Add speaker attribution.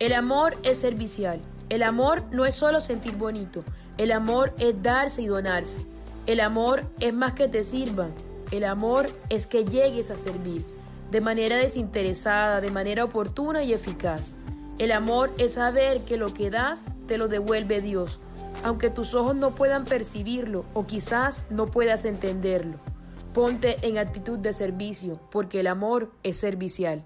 Speaker 1: El amor es servicial. El amor no es solo sentir bonito. El amor es darse y donarse. El amor es más que te sirvan. El amor es que llegues a servir de manera desinteresada, de manera oportuna y eficaz. El amor es saber que lo que das te lo devuelve Dios, aunque tus ojos no puedan percibirlo o quizás no puedas entenderlo. Ponte en actitud de servicio, porque el amor es servicial.